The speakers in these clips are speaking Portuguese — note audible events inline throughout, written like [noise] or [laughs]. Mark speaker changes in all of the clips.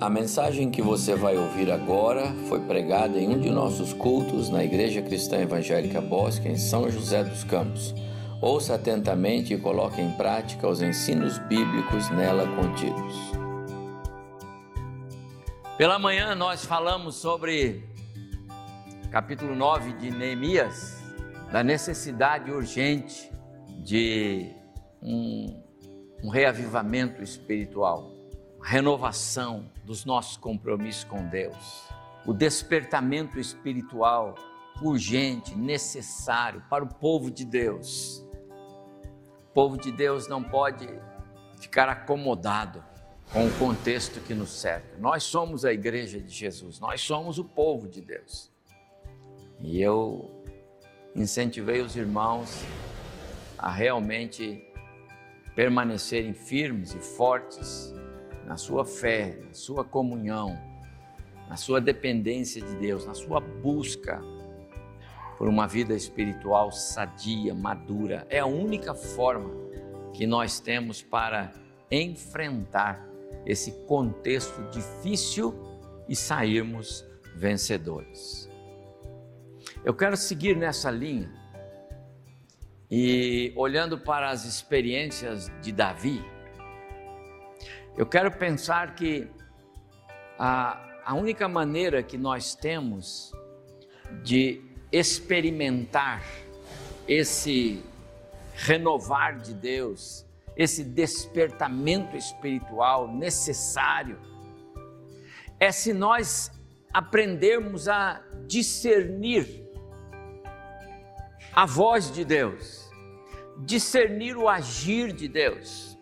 Speaker 1: A mensagem que você vai ouvir agora foi pregada em um de nossos cultos na Igreja Cristã Evangélica Bosque, em São José dos Campos. Ouça atentamente e coloque em prática os ensinos bíblicos nela contidos. Pela manhã nós falamos sobre capítulo 9 de Neemias, da necessidade urgente de um, um reavivamento espiritual renovação dos nossos compromissos com Deus, o despertamento espiritual urgente, necessário para o povo de Deus. O povo de Deus não pode ficar acomodado com o contexto que nos cerca. Nós somos a igreja de Jesus, nós somos o povo de Deus. E eu incentivei os irmãos a realmente permanecerem firmes e fortes na sua fé, na sua comunhão, na sua dependência de Deus, na sua busca por uma vida espiritual sadia, madura. É a única forma que nós temos para enfrentar esse contexto difícil e sairmos vencedores. Eu quero seguir nessa linha e olhando para as experiências de Davi, eu quero pensar que a, a única maneira que nós temos de experimentar esse renovar de Deus, esse despertamento espiritual necessário, é se nós aprendermos a discernir a voz de Deus, discernir o agir de Deus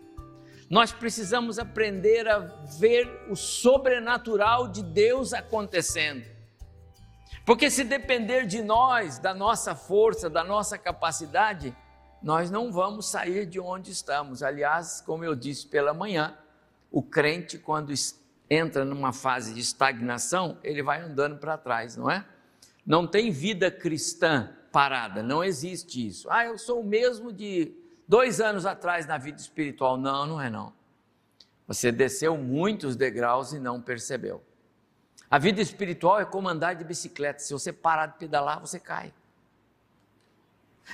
Speaker 1: nós precisamos aprender a ver o sobrenatural de Deus acontecendo. Porque se depender de nós, da nossa força, da nossa capacidade, nós não vamos sair de onde estamos. Aliás, como eu disse pela manhã, o crente, quando entra numa fase de estagnação, ele vai andando para trás, não é? Não tem vida cristã parada, não existe isso. Ah, eu sou o mesmo de dois anos atrás na vida espiritual. Não, não é não. Você desceu muitos degraus e não percebeu. A vida espiritual é como andar de bicicleta. Se você parar de pedalar, você cai.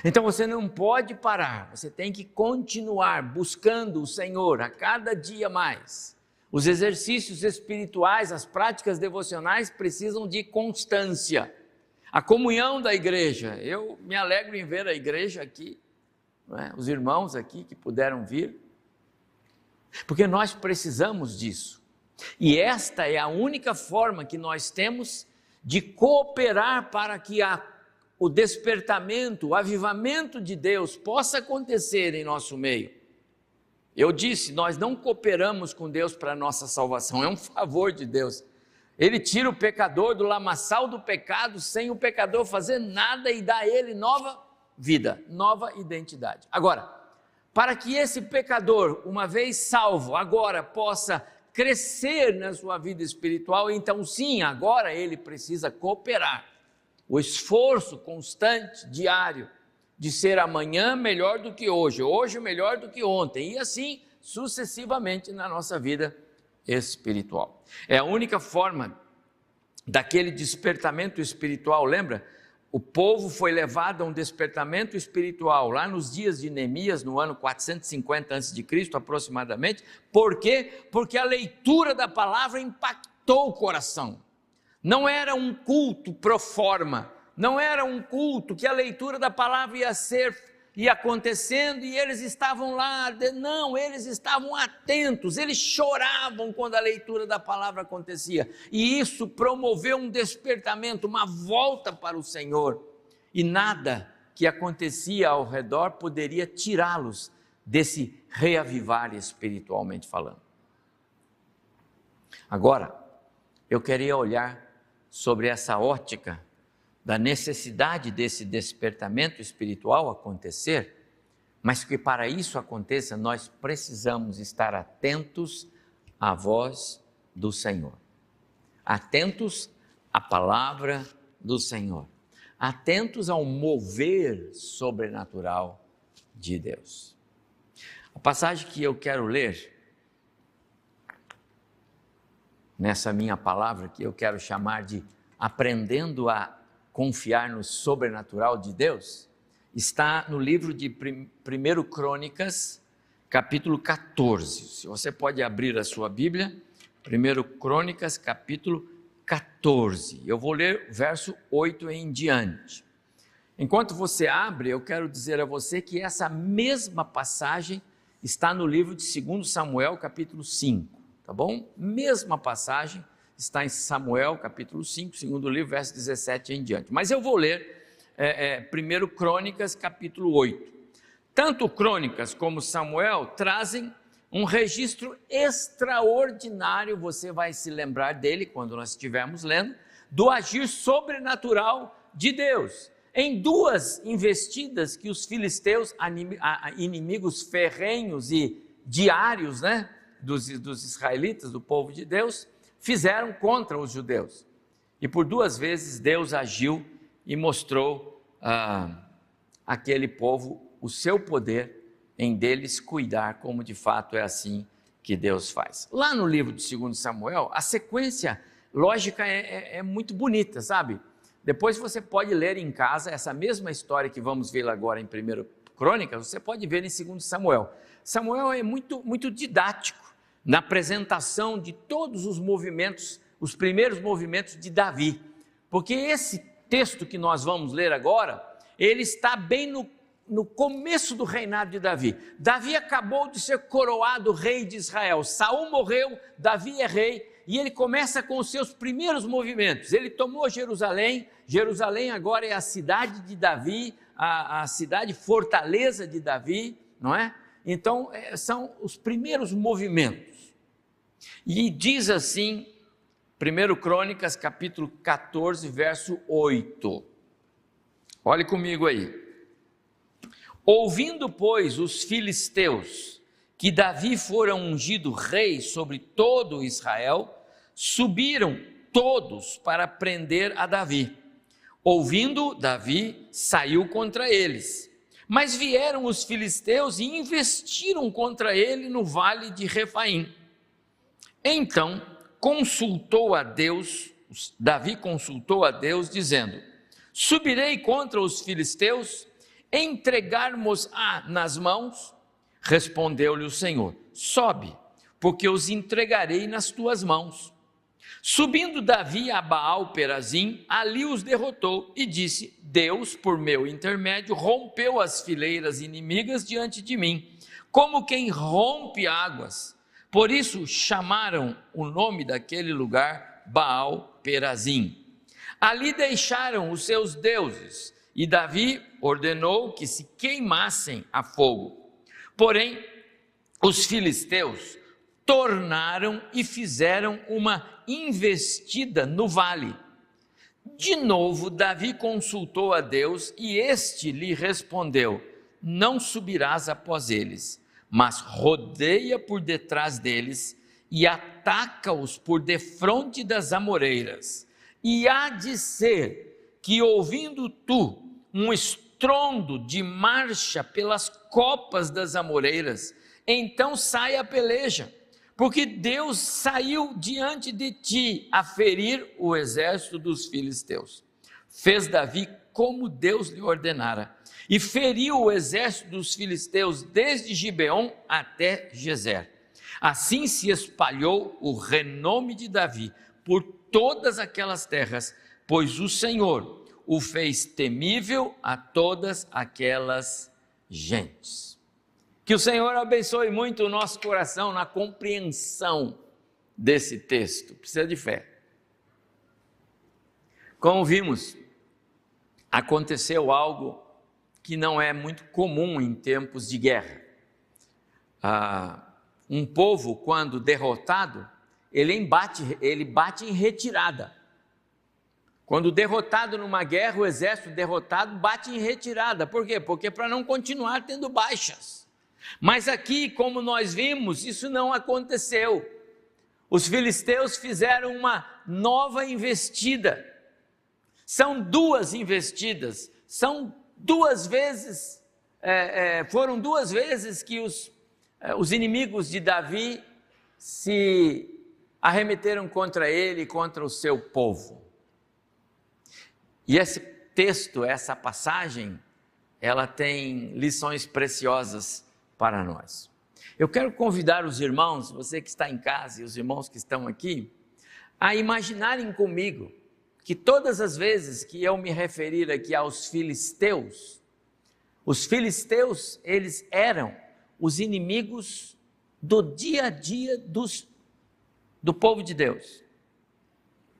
Speaker 1: Então você não pode parar, você tem que continuar buscando o Senhor a cada dia mais. Os exercícios espirituais, as práticas devocionais precisam de constância. A comunhão da igreja, eu me alegro em ver a igreja aqui é? os irmãos aqui que puderam vir, porque nós precisamos disso. E esta é a única forma que nós temos de cooperar para que a, o despertamento, o avivamento de Deus possa acontecer em nosso meio. Eu disse, nós não cooperamos com Deus para a nossa salvação, é um favor de Deus. Ele tira o pecador do lamaçal do pecado sem o pecador fazer nada e dá a ele nova vida, nova identidade. Agora, para que esse pecador, uma vez salvo, agora possa crescer na sua vida espiritual, então sim, agora ele precisa cooperar. O esforço constante, diário, de ser amanhã melhor do que hoje, hoje melhor do que ontem, e assim sucessivamente na nossa vida espiritual. É a única forma daquele despertamento espiritual, lembra? O povo foi levado a um despertamento espiritual lá nos dias de Neemias, no ano 450 a.C., aproximadamente. Por quê? Porque a leitura da palavra impactou o coração. Não era um culto pro forma, não era um culto que a leitura da palavra ia ser ia acontecendo e eles estavam lá, não, eles estavam atentos, eles choravam quando a leitura da palavra acontecia, e isso promoveu um despertamento, uma volta para o Senhor, e nada que acontecia ao redor poderia tirá-los desse reavivar espiritualmente falando. Agora, eu queria olhar sobre essa ótica da necessidade desse despertamento espiritual acontecer, mas que para isso aconteça, nós precisamos estar atentos à voz do Senhor, atentos à palavra do Senhor, atentos ao mover sobrenatural de Deus. A passagem que eu quero ler nessa minha palavra que eu quero chamar de aprendendo a confiar no sobrenatural de Deus, está no livro de 1 Crônicas, capítulo 14. Se você pode abrir a sua Bíblia, 1 Crônicas, capítulo 14. Eu vou ler verso 8 em diante. Enquanto você abre, eu quero dizer a você que essa mesma passagem está no livro de 2 Samuel, capítulo 5, tá bom? Mesma passagem está em Samuel, capítulo 5, segundo livro, verso 17 em diante. Mas eu vou ler é, é, primeiro Crônicas, capítulo 8. Tanto Crônicas como Samuel trazem um registro extraordinário, você vai se lembrar dele quando nós estivermos lendo, do agir sobrenatural de Deus. Em duas investidas que os filisteus, inimigos ferrenhos e diários né, dos, dos israelitas, do povo de Deus, fizeram contra os judeus. E por duas vezes Deus agiu e mostrou ah, aquele povo o seu poder em deles cuidar, como de fato é assim que Deus faz. Lá no livro de 2 Samuel, a sequência lógica é, é, é muito bonita, sabe? Depois você pode ler em casa essa mesma história que vamos ver agora em 1 Crônicas, você pode ver em 2 Samuel. Samuel é muito, muito didático na apresentação de todos os movimentos, os primeiros movimentos de Davi. Porque esse texto que nós vamos ler agora, ele está bem no, no começo do reinado de Davi. Davi acabou de ser coroado rei de Israel. Saul morreu, Davi é rei, e ele começa com os seus primeiros movimentos. Ele tomou Jerusalém, Jerusalém agora é a cidade de Davi, a, a cidade fortaleza de Davi, não é? Então, é, são os primeiros movimentos. E diz assim, 1 Crônicas, capítulo 14, verso 8. Olhe comigo aí. Ouvindo, pois, os filisteus que Davi fora ungido rei sobre todo Israel, subiram todos para prender a Davi. Ouvindo, Davi saiu contra eles. Mas vieram os filisteus e investiram contra ele no vale de Refaim. Então consultou a Deus, Davi consultou a Deus, dizendo: Subirei contra os filisteus, entregarmos-a nas mãos? Respondeu-lhe o Senhor: Sobe, porque os entregarei nas tuas mãos. Subindo Davi a Baal Perazim, ali os derrotou e disse: Deus, por meu intermédio, rompeu as fileiras inimigas diante de mim, como quem rompe águas por isso chamaram o nome daquele lugar Baal Perazim. Ali deixaram os seus deuses e Davi ordenou que se queimassem a fogo. Porém, os filisteus tornaram e fizeram uma investida no vale. De novo, Davi consultou a Deus e este lhe respondeu: Não subirás após eles mas rodeia por detrás deles e ataca-os por defronte das amoreiras. E há de ser que, ouvindo tu um estrondo de marcha pelas copas das amoreiras, então sai a peleja, porque Deus saiu diante de ti a ferir o exército dos filisteus. Fez Davi como Deus lhe ordenara e feriu o exército dos filisteus desde Gibeon até Gezer. Assim se espalhou o renome de Davi por todas aquelas terras, pois o Senhor o fez temível a todas aquelas gentes. Que o Senhor abençoe muito o nosso coração na compreensão desse texto. Precisa de fé. Como vimos, aconteceu algo que não é muito comum em tempos de guerra. Ah, um povo, quando derrotado, ele, embate, ele bate em retirada. Quando derrotado numa guerra, o exército derrotado bate em retirada. Por quê? Porque para não continuar tendo baixas. Mas aqui, como nós vimos, isso não aconteceu. Os filisteus fizeram uma nova investida. São duas investidas, são duas vezes, é, é, foram duas vezes que os, é, os inimigos de Davi se arremeteram contra ele e contra o seu povo. E esse texto, essa passagem, ela tem lições preciosas para nós. Eu quero convidar os irmãos, você que está em casa e os irmãos que estão aqui, a imaginarem comigo que todas as vezes que eu me referir aqui aos filisteus, os filisteus, eles eram os inimigos do dia a dia dos, do povo de Deus.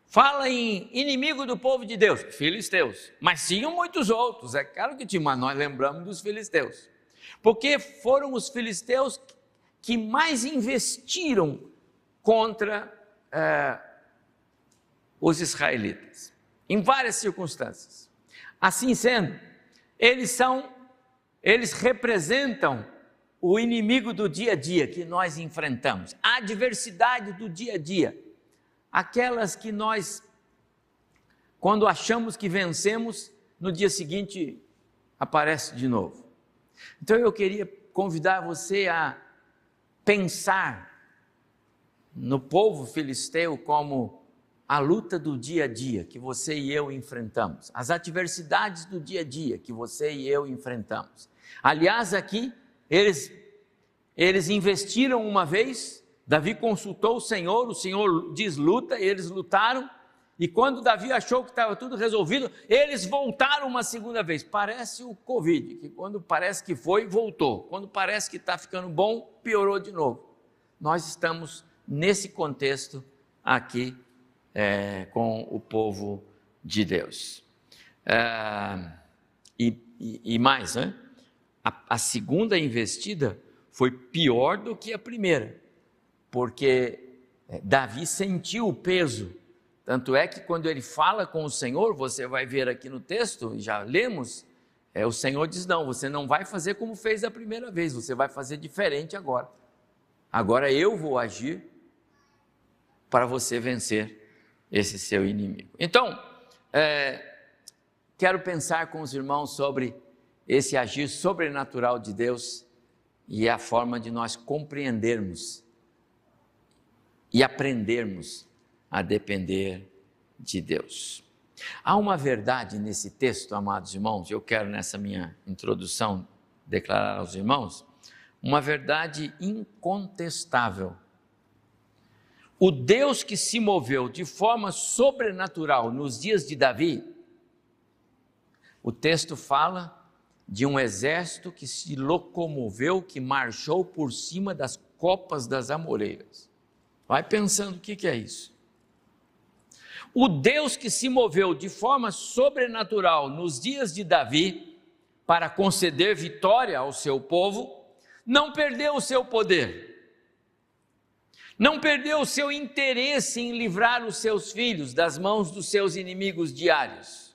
Speaker 1: Fala em inimigo do povo de Deus, filisteus. Mas tinham muitos outros, é claro que tinha, mas nós lembramos dos filisteus. Porque foram os filisteus que mais investiram contra é, os israelitas, em várias circunstâncias. Assim sendo, eles são, eles representam o inimigo do dia a dia que nós enfrentamos, a adversidade do dia a dia, aquelas que nós, quando achamos que vencemos, no dia seguinte aparece de novo. Então eu queria convidar você a pensar no povo filisteu como a luta do dia a dia que você e eu enfrentamos, as adversidades do dia a dia que você e eu enfrentamos. Aliás, aqui eles, eles investiram uma vez, Davi consultou o Senhor, o Senhor diz luta, eles lutaram, e quando Davi achou que estava tudo resolvido, eles voltaram uma segunda vez. Parece o Covid, que quando parece que foi, voltou. Quando parece que está ficando bom, piorou de novo. Nós estamos nesse contexto aqui é, com o povo de Deus. É, e, e, mais, né? a, a segunda investida foi pior do que a primeira, porque é, Davi sentiu o peso. Tanto é que quando ele fala com o Senhor, você vai ver aqui no texto, já lemos, é, o Senhor diz: Não, você não vai fazer como fez a primeira vez, você vai fazer diferente agora. Agora eu vou agir para você vencer esse seu inimigo. Então, é, quero pensar com os irmãos sobre esse agir sobrenatural de Deus e a forma de nós compreendermos e aprendermos a depender de Deus. Há uma verdade nesse texto, amados irmãos, eu quero nessa minha introdução declarar aos irmãos, uma verdade incontestável. O Deus que se moveu de forma sobrenatural nos dias de Davi, o texto fala de um exército que se locomoveu, que marchou por cima das copas das amoreiras. Vai pensando o que, que é isso. O Deus que se moveu de forma sobrenatural nos dias de Davi para conceder vitória ao seu povo, não perdeu o seu poder, não perdeu o seu interesse em livrar os seus filhos das mãos dos seus inimigos diários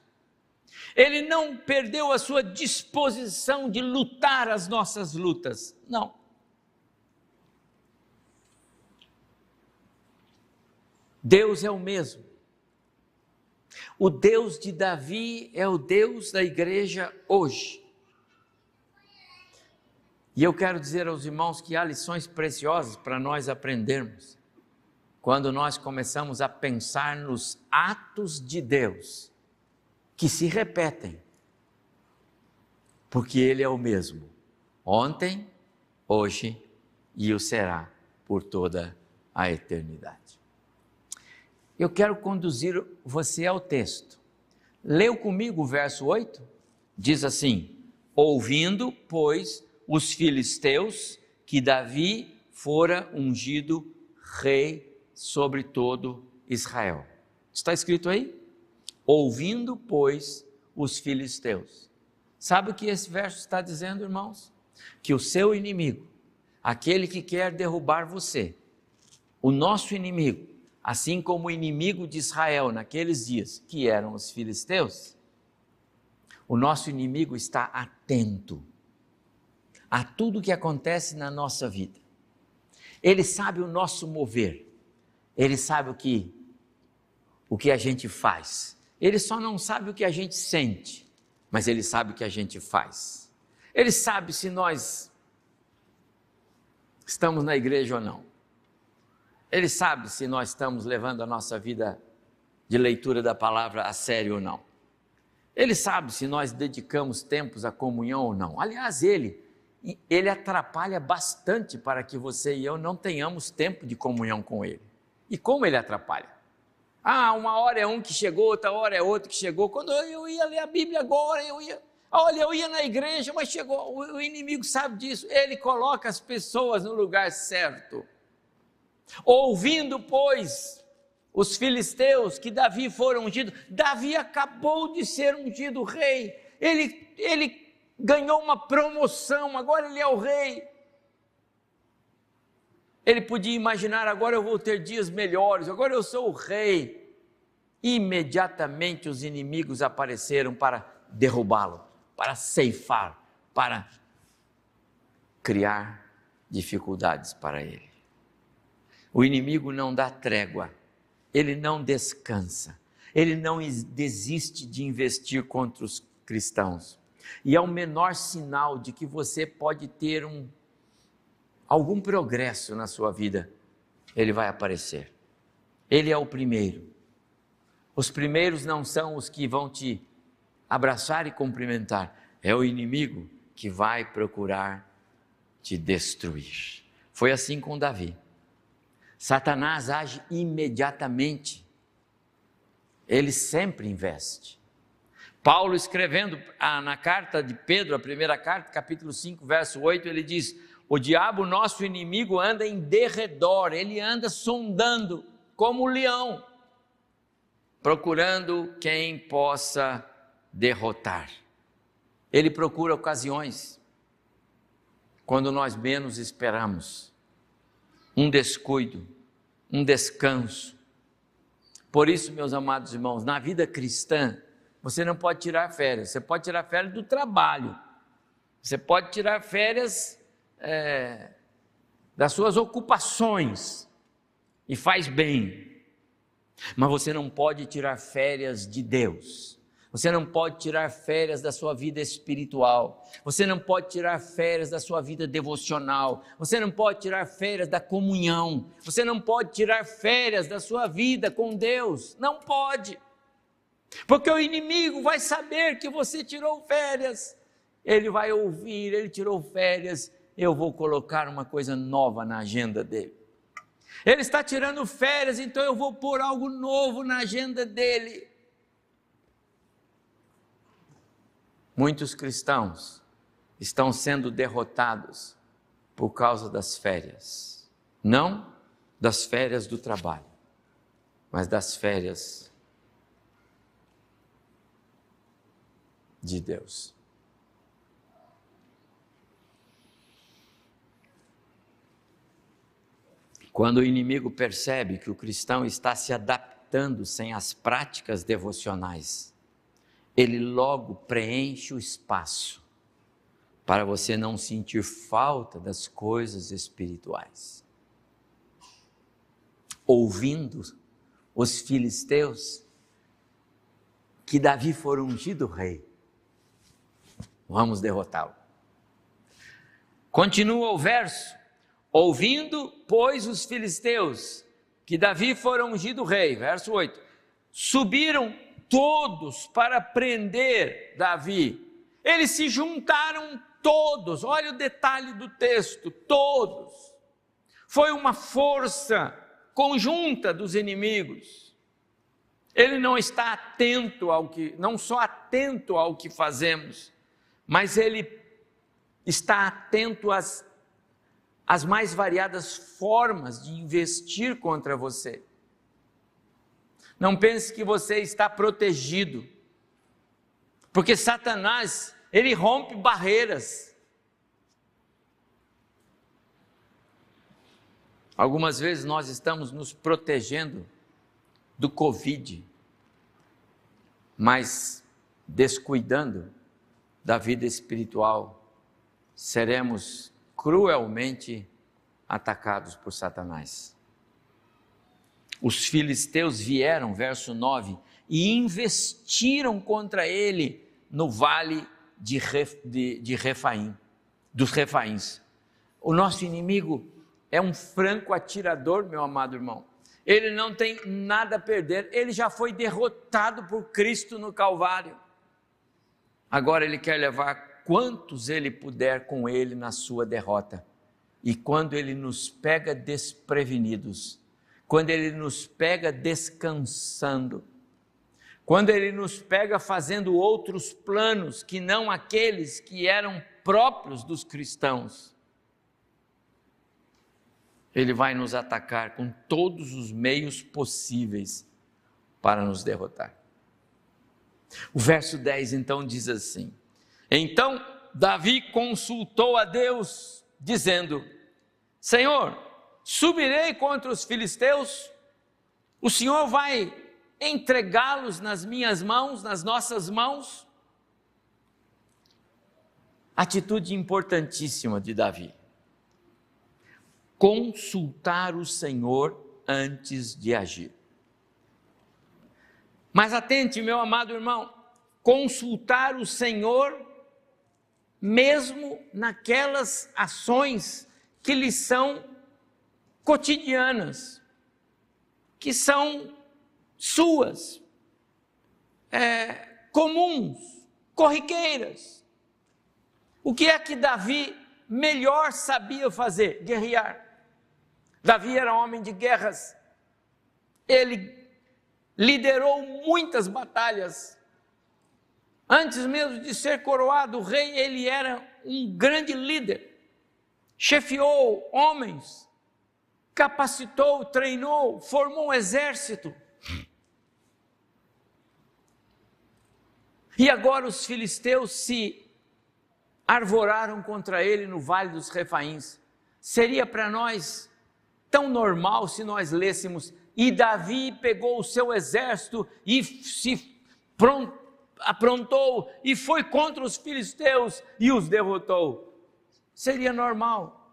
Speaker 1: ele não perdeu a sua disposição de lutar as nossas lutas. Não. Deus é o mesmo. O Deus de Davi é o Deus da igreja hoje. E eu quero dizer aos irmãos que há lições preciosas para nós aprendermos quando nós começamos a pensar nos atos de Deus que se repetem, porque Ele é o mesmo, ontem, hoje e o será por toda a eternidade. Eu quero conduzir você ao texto. Leu comigo o verso 8? Diz assim: Ouvindo, pois, os filisteus que Davi fora ungido rei sobre todo Israel. Está escrito aí? Ouvindo, pois, os filisteus. Sabe o que esse verso está dizendo, irmãos? Que o seu inimigo, aquele que quer derrubar você, o nosso inimigo, assim como o inimigo de Israel naqueles dias, que eram os filisteus, o nosso inimigo está atento a tudo que acontece na nossa vida. Ele sabe o nosso mover. Ele sabe o que o que a gente faz. Ele só não sabe o que a gente sente, mas ele sabe o que a gente faz. Ele sabe se nós estamos na igreja ou não. Ele sabe se nós estamos levando a nossa vida de leitura da palavra a sério ou não. Ele sabe se nós dedicamos tempos à comunhão ou não. Aliás, ele ele atrapalha bastante para que você e eu não tenhamos tempo de comunhão com ele. E como ele atrapalha? Ah, uma hora é um que chegou, outra hora é outro que chegou. Quando eu ia ler a Bíblia agora, eu ia, olha, eu ia na igreja, mas chegou, o inimigo sabe disso. Ele coloca as pessoas no lugar certo. Ouvindo, pois, os filisteus que Davi foram ungido, Davi acabou de ser ungido rei. Ele, ele ganhou uma promoção, agora ele é o rei. Ele podia imaginar, agora eu vou ter dias melhores, agora eu sou o rei. Imediatamente os inimigos apareceram para derrubá-lo, para ceifar, para criar dificuldades para ele. O inimigo não dá trégua, ele não descansa, ele não desiste de investir contra os cristãos. E é o menor sinal de que você pode ter um, algum progresso na sua vida, ele vai aparecer. Ele é o primeiro. Os primeiros não são os que vão te abraçar e cumprimentar, é o inimigo que vai procurar te destruir. Foi assim com Davi. Satanás age imediatamente. Ele sempre investe. Paulo escrevendo na carta de Pedro, a primeira carta, capítulo 5, verso 8, ele diz: O diabo, nosso inimigo, anda em derredor, ele anda sondando como o leão, procurando quem possa derrotar. Ele procura ocasiões quando nós menos esperamos. Um descuido, um descanso. Por isso, meus amados irmãos, na vida cristã, você não pode tirar férias. Você pode tirar férias do trabalho. Você pode tirar férias é, das suas ocupações. E faz bem. Mas você não pode tirar férias de Deus. Você não pode tirar férias da sua vida espiritual. Você não pode tirar férias da sua vida devocional. Você não pode tirar férias da comunhão. Você não pode tirar férias da sua vida com Deus. Não pode. Porque o inimigo vai saber que você tirou férias, ele vai ouvir, ele tirou férias, eu vou colocar uma coisa nova na agenda dele. Ele está tirando férias, então eu vou pôr algo novo na agenda dele. Muitos cristãos estão sendo derrotados por causa das férias. Não das férias do trabalho, mas das férias de Deus. Quando o inimigo percebe que o cristão está se adaptando sem as práticas devocionais, ele logo preenche o espaço para você não sentir falta das coisas espirituais. Ouvindo os filisteus que Davi foi ungido rei, vamos derrotá-lo. Continua o verso: ouvindo, pois, os filisteus que Davi fora ungido rei, verso 8, subiram todos para prender Davi. Eles se juntaram todos, olha o detalhe do texto, todos. Foi uma força conjunta dos inimigos. Ele não está atento ao que, não só atento ao que fazemos, mas ele está atento às, às mais variadas formas de investir contra você. Não pense que você está protegido, porque Satanás, ele rompe barreiras. Algumas vezes nós estamos nos protegendo do Covid, mas descuidando da vida espiritual, seremos cruelmente atacados por Satanás. Os filisteus vieram, verso 9, e investiram contra ele no vale de, Ref, de, de Refaim, dos Refaíns. O nosso inimigo é um franco atirador, meu amado irmão. Ele não tem nada a perder, ele já foi derrotado por Cristo no Calvário. Agora ele quer levar quantos ele puder com ele na sua derrota. E quando ele nos pega desprevenidos, quando ele nos pega descansando, quando ele nos pega fazendo outros planos que não aqueles que eram próprios dos cristãos, ele vai nos atacar com todos os meios possíveis para nos derrotar. O verso 10 então diz assim: Então Davi consultou a Deus, dizendo: Senhor, subirei contra os filisteus, o Senhor vai entregá-los nas minhas mãos, nas nossas mãos? Atitude importantíssima de Davi consultar o Senhor antes de agir. Mas atente, meu amado irmão, consultar o Senhor mesmo naquelas ações que lhe são cotidianas, que são suas, é, comuns, corriqueiras. O que é que Davi melhor sabia fazer? Guerrear. Davi era homem de guerras, ele liderou muitas batalhas. Antes mesmo de ser coroado rei, ele era um grande líder, chefiou homens, capacitou, treinou, formou um exército. E agora os filisteus se arvoraram contra ele no vale dos Refaíns. Seria para nós tão normal se nós lêssemos: e Davi pegou o seu exército e se aprontou e foi contra os filisteus e os derrotou. Seria normal.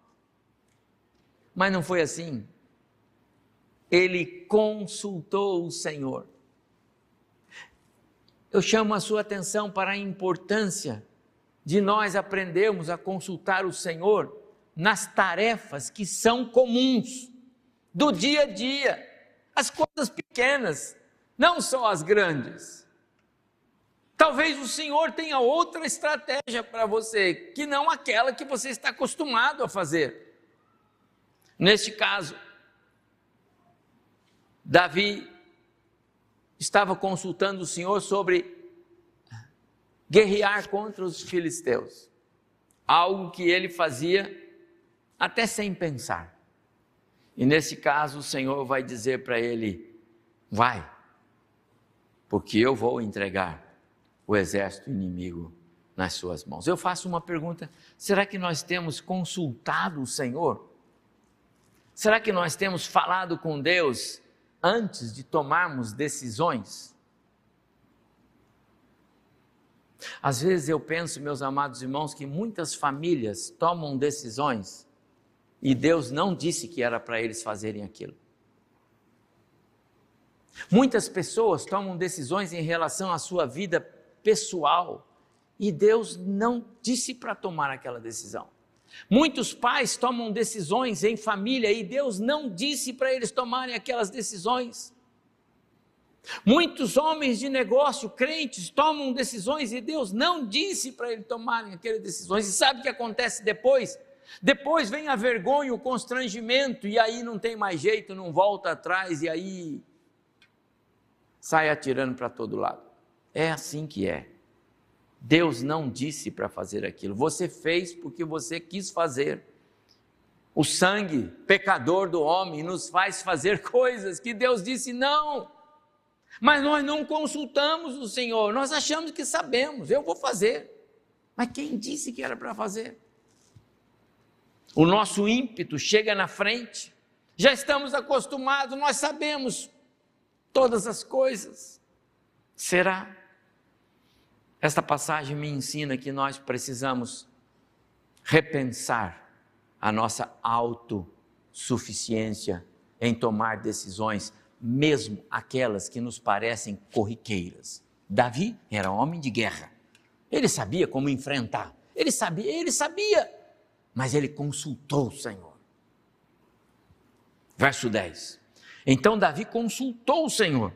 Speaker 1: Mas não foi assim. Ele consultou o Senhor. Eu chamo a sua atenção para a importância de nós aprendermos a consultar o Senhor nas tarefas que são comuns do dia a dia, as coisas pequenas, não só as grandes. Talvez o Senhor tenha outra estratégia para você, que não aquela que você está acostumado a fazer. Neste caso, Davi estava consultando o Senhor sobre guerrear contra os filisteus, algo que ele fazia até sem pensar. E nesse caso, o Senhor vai dizer para ele: vai, porque eu vou entregar o exército inimigo nas suas mãos. Eu faço uma pergunta: será que nós temos consultado o Senhor? Será que nós temos falado com Deus antes de tomarmos decisões? Às vezes eu penso, meus amados irmãos, que muitas famílias tomam decisões e Deus não disse que era para eles fazerem aquilo. Muitas pessoas tomam decisões em relação à sua vida pessoal e Deus não disse para tomar aquela decisão. Muitos pais tomam decisões em família e Deus não disse para eles tomarem aquelas decisões. Muitos homens de negócio, crentes, tomam decisões e Deus não disse para eles tomarem aquelas decisões. E sabe o que acontece depois? Depois vem a vergonha, o constrangimento, e aí não tem mais jeito, não volta atrás, e aí sai atirando para todo lado. É assim que é. Deus não disse para fazer aquilo, você fez porque você quis fazer. O sangue pecador do homem nos faz fazer [laughs] coisas que Deus disse não. Mas nós não consultamos o Senhor, nós achamos que sabemos, eu vou fazer. Mas quem disse que era para fazer? O nosso ímpeto chega na frente, já estamos acostumados, nós sabemos todas as coisas. Será? Esta passagem me ensina que nós precisamos repensar a nossa autossuficiência em tomar decisões, mesmo aquelas que nos parecem corriqueiras. Davi era homem de guerra. Ele sabia como enfrentar. Ele sabia, ele sabia mas ele consultou o Senhor. Verso 10. Então Davi consultou o Senhor,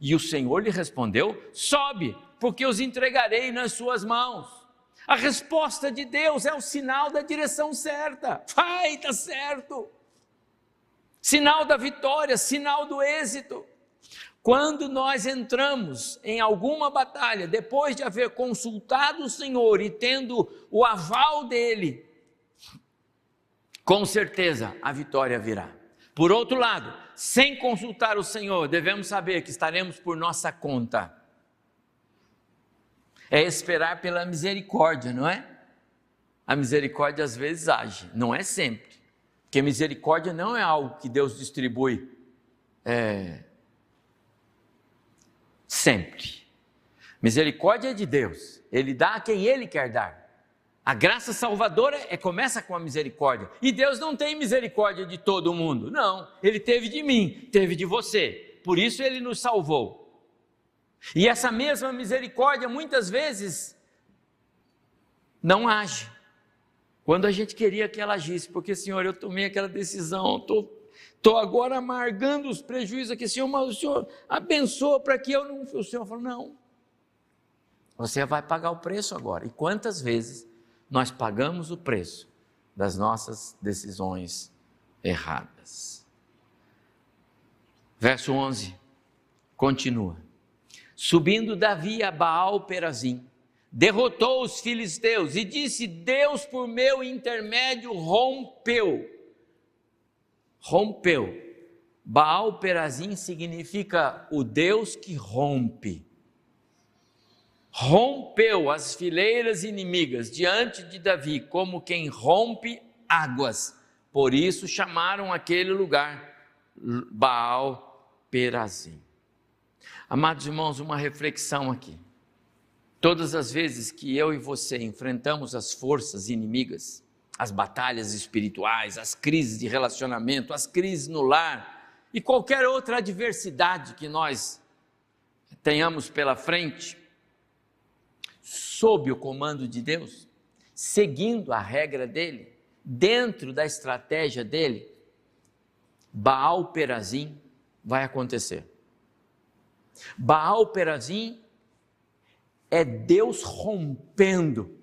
Speaker 1: e o Senhor lhe respondeu: Sobe, porque os entregarei nas suas mãos. A resposta de Deus é o sinal da direção certa. Vai, está certo. Sinal da vitória, sinal do êxito. Quando nós entramos em alguma batalha, depois de haver consultado o Senhor e tendo o aval dele, com certeza a vitória virá. Por outro lado, sem consultar o Senhor, devemos saber que estaremos por nossa conta. É esperar pela misericórdia, não é? A misericórdia às vezes age, não é sempre. Porque misericórdia não é algo que Deus distribui é, sempre. Misericórdia é de Deus, Ele dá a quem Ele quer dar. A graça salvadora é, começa com a misericórdia. E Deus não tem misericórdia de todo mundo. Não, Ele teve de mim, teve de você. Por isso Ele nos salvou. E essa mesma misericórdia muitas vezes não age. Quando a gente queria que ela agisse, porque Senhor, eu tomei aquela decisão, estou agora amargando os prejuízos aqui, Senhor, mas o Senhor abençoa para que eu não. O Senhor falou: não. Você vai pagar o preço agora. E quantas vezes nós pagamos o preço das nossas decisões erradas? Verso 11 continua. Subindo Davi a Baal Perazim, derrotou os filisteus e disse: Deus, por meu intermédio, rompeu rompeu. Baal Perazim significa o Deus que rompe. Rompeu as fileiras inimigas diante de Davi, como quem rompe águas. Por isso chamaram aquele lugar Baal Perazim. Amados irmãos, uma reflexão aqui. Todas as vezes que eu e você enfrentamos as forças inimigas, as batalhas espirituais, as crises de relacionamento, as crises no lar e qualquer outra adversidade que nós tenhamos pela frente, sob o comando de Deus, seguindo a regra dele, dentro da estratégia dele, Baal Perazim vai acontecer. Baal Perazim é Deus rompendo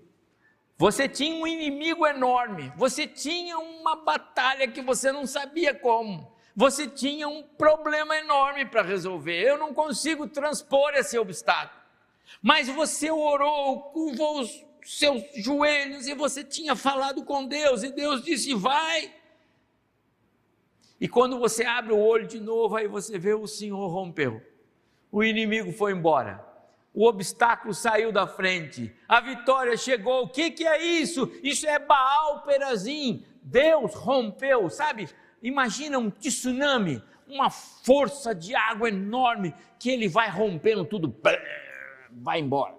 Speaker 1: você tinha um inimigo enorme, você tinha uma batalha que você não sabia como, você tinha um problema enorme para resolver. Eu não consigo transpor esse obstáculo. Mas você orou, curvou os seus joelhos e você tinha falado com Deus, e Deus disse: vai. E quando você abre o olho de novo, aí você vê o Senhor rompeu. O inimigo foi embora o obstáculo saiu da frente, a vitória chegou. O que, que é isso? Isso é Baal Perazim. Deus rompeu, sabe? Imagina um tsunami, uma força de água enorme que ele vai rompendo tudo, vai embora.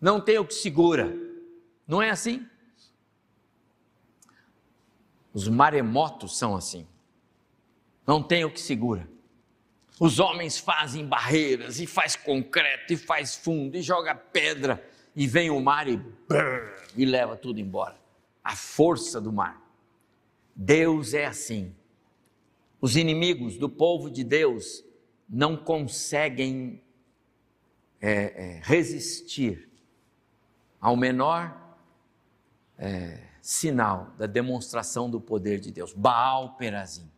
Speaker 1: Não tem o que segura. Não é assim? Os maremotos são assim. Não tem o que segura. Os homens fazem barreiras, e faz concreto, e faz fundo, e joga pedra, e vem o mar e, brrr, e leva tudo embora. A força do mar. Deus é assim. Os inimigos do povo de Deus não conseguem é, é, resistir ao menor é, sinal da demonstração do poder de Deus. Baal Perazim.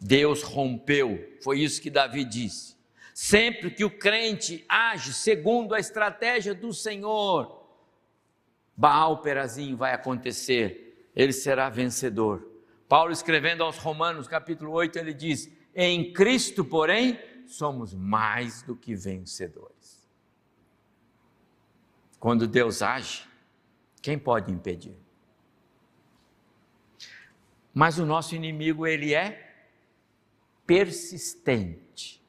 Speaker 1: Deus rompeu, foi isso que Davi disse. Sempre que o crente age segundo a estratégia do Senhor, Baal Perazim vai acontecer, ele será vencedor. Paulo escrevendo aos Romanos, capítulo 8, ele diz: Em Cristo, porém, somos mais do que vencedores. Quando Deus age, quem pode impedir? Mas o nosso inimigo, ele é persistente.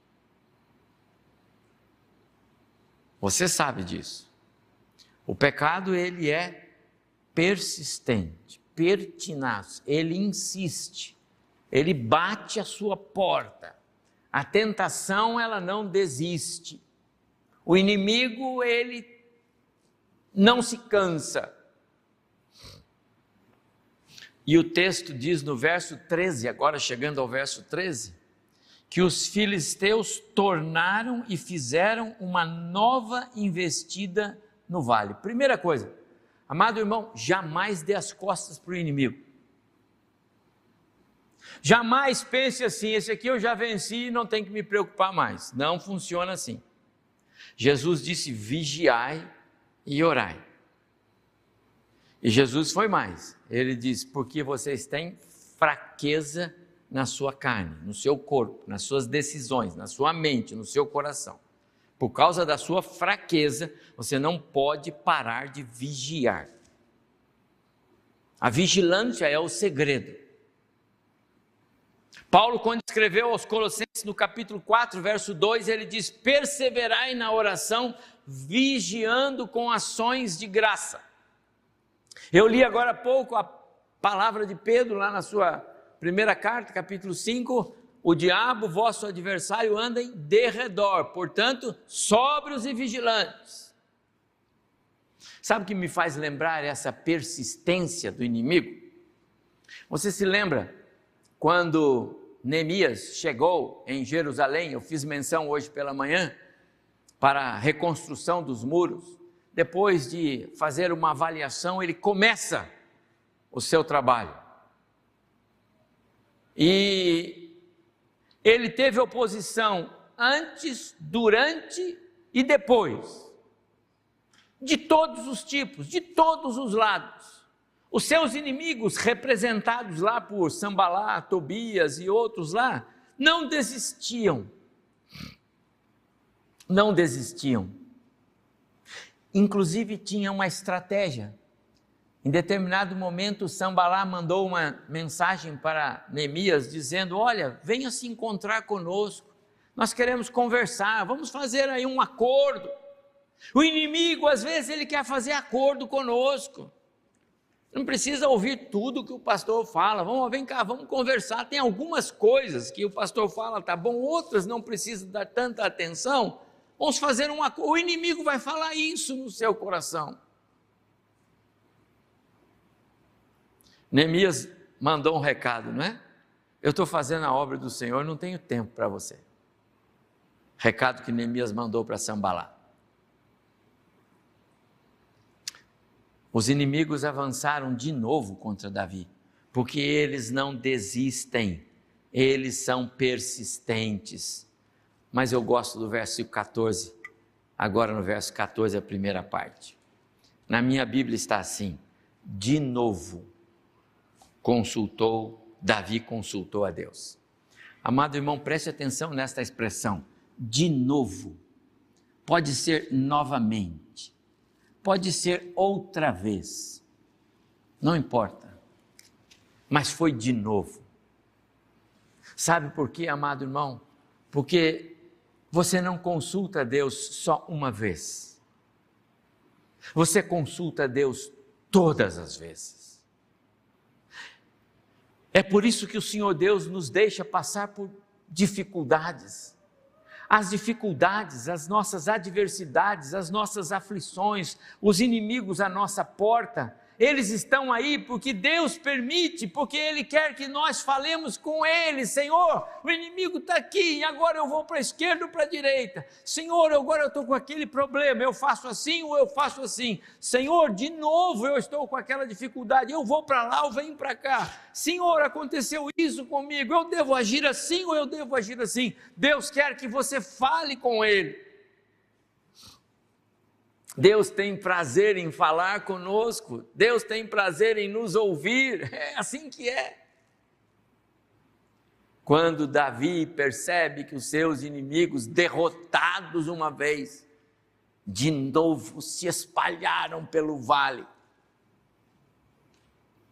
Speaker 1: Você sabe disso. O pecado ele é persistente, pertinaz, ele insiste. Ele bate a sua porta. A tentação ela não desiste. O inimigo ele não se cansa. E o texto diz no verso 13, agora chegando ao verso 13, que os filisteus tornaram e fizeram uma nova investida no vale. Primeira coisa, amado irmão, jamais dê as costas para o inimigo. Jamais pense assim: esse aqui eu já venci e não tem que me preocupar mais. Não funciona assim. Jesus disse: vigiai e orai. E Jesus foi mais. Ele diz: porque vocês têm fraqueza na sua carne, no seu corpo, nas suas decisões, na sua mente, no seu coração. Por causa da sua fraqueza, você não pode parar de vigiar. A vigilância é o segredo. Paulo, quando escreveu aos Colossenses no capítulo 4, verso 2, ele diz: Perseverai na oração, vigiando com ações de graça. Eu li agora há pouco a palavra de Pedro, lá na sua primeira carta, capítulo 5. O diabo, vosso adversário, anda em derredor, portanto, sóbrios e vigilantes. Sabe o que me faz lembrar essa persistência do inimigo? Você se lembra quando Neemias chegou em Jerusalém, eu fiz menção hoje pela manhã, para a reconstrução dos muros depois de fazer uma avaliação, ele começa o seu trabalho. E ele teve oposição antes, durante e depois. De todos os tipos, de todos os lados. Os seus inimigos, representados lá por Sambalá, Tobias e outros lá, não desistiam. Não desistiam inclusive tinha uma estratégia. Em determinado momento, Sambalá mandou uma mensagem para Neemias dizendo: Olha, venha se encontrar conosco, nós queremos conversar, vamos fazer aí um acordo. O inimigo, às vezes, ele quer fazer acordo conosco. Não precisa ouvir tudo que o pastor fala. Vamos, vem cá, vamos conversar. Tem algumas coisas que o pastor fala, tá bom, outras não precisa dar tanta atenção. Vamos fazer uma coisa. O inimigo vai falar isso no seu coração. Neemias mandou um recado, não é? Eu estou fazendo a obra do Senhor, não tenho tempo para você. Recado que Neemias mandou para Sambalá. Os inimigos avançaram de novo contra Davi, porque eles não desistem, eles são persistentes mas eu gosto do versículo 14, agora no verso 14, a primeira parte. Na minha Bíblia está assim: de novo consultou, Davi consultou a Deus. Amado irmão, preste atenção nesta expressão, de novo. Pode ser novamente, pode ser outra vez, não importa, mas foi de novo. Sabe por quê, amado irmão? Porque você não consulta Deus só uma vez. Você consulta Deus todas as vezes. É por isso que o Senhor Deus nos deixa passar por dificuldades. As dificuldades, as nossas adversidades, as nossas aflições, os inimigos à nossa porta, eles estão aí porque Deus permite, porque Ele quer que nós falemos com Ele. Senhor, o inimigo está aqui, e agora eu vou para a esquerda ou para a direita. Senhor, agora eu estou com aquele problema, eu faço assim ou eu faço assim. Senhor, de novo eu estou com aquela dificuldade, eu vou para lá ou venho para cá. Senhor, aconteceu isso comigo, eu devo agir assim ou eu devo agir assim. Deus quer que você fale com Ele. Deus tem prazer em falar conosco, Deus tem prazer em nos ouvir, [laughs] é assim que é. Quando Davi percebe que os seus inimigos, derrotados uma vez, de novo se espalharam pelo vale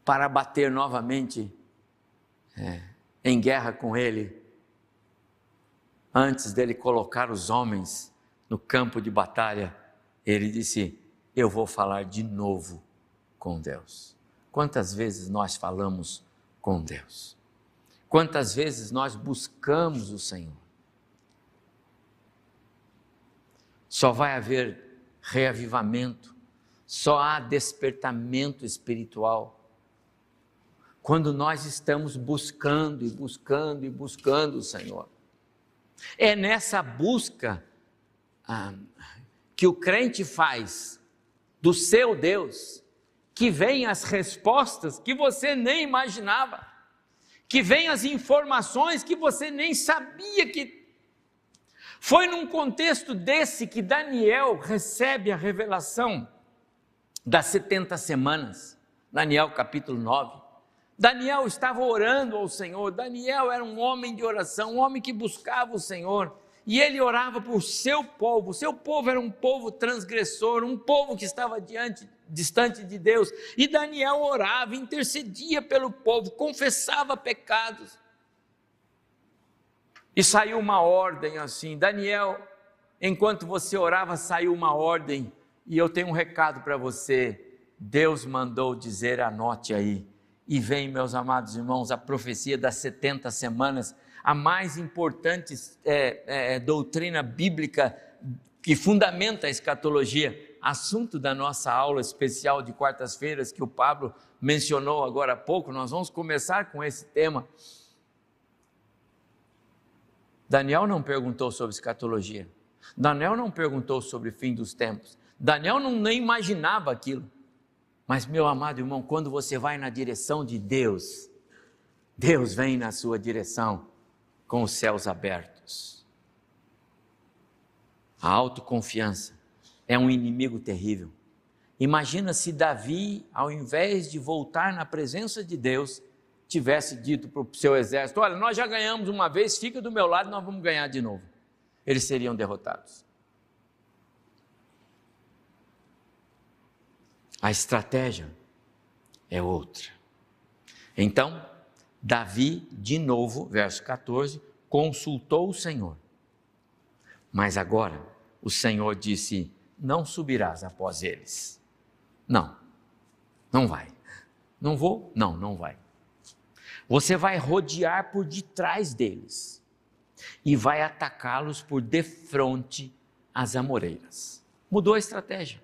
Speaker 1: para bater novamente é, em guerra com ele, antes dele colocar os homens no campo de batalha ele disse: Eu vou falar de novo com Deus. Quantas vezes nós falamos com Deus? Quantas vezes nós buscamos o Senhor? Só vai haver reavivamento, só há despertamento espiritual quando nós estamos buscando e buscando e buscando o Senhor. É nessa busca ah, que o crente faz do seu Deus que vem as respostas que você nem imaginava, que vem as informações que você nem sabia que. Foi num contexto desse que Daniel recebe a revelação das 70 semanas, Daniel capítulo 9. Daniel estava orando ao Senhor, Daniel era um homem de oração, um homem que buscava o Senhor, e ele orava por seu povo. Seu povo era um povo transgressor, um povo que estava diante, distante de Deus. E Daniel orava, intercedia pelo povo, confessava pecados. E saiu uma ordem assim: Daniel, enquanto você orava, saiu uma ordem. E eu tenho um recado para você. Deus mandou dizer, anote aí. E vem, meus amados irmãos, a profecia das 70 semanas a mais importante é, é, doutrina bíblica que fundamenta a escatologia, assunto da nossa aula especial de quartas-feiras que o Pablo mencionou agora há pouco. Nós vamos começar com esse tema. Daniel não perguntou sobre escatologia. Daniel não perguntou sobre o fim dos tempos. Daniel não nem imaginava aquilo. Mas, meu amado irmão, quando você vai na direção de Deus, Deus vem na sua direção com os céus abertos. A autoconfiança é um inimigo terrível. Imagina se Davi, ao invés de voltar na presença de Deus, tivesse dito para o seu exército: Olha, nós já ganhamos uma vez, fica do meu lado, nós vamos ganhar de novo. Eles seriam derrotados. A estratégia é outra. Então, Davi, de novo, verso 14, consultou o Senhor. Mas agora o Senhor disse: Não subirás após eles. Não, não vai. Não vou? Não, não vai. Você vai rodear por detrás deles e vai atacá-los por defronte às amoreiras. Mudou a estratégia.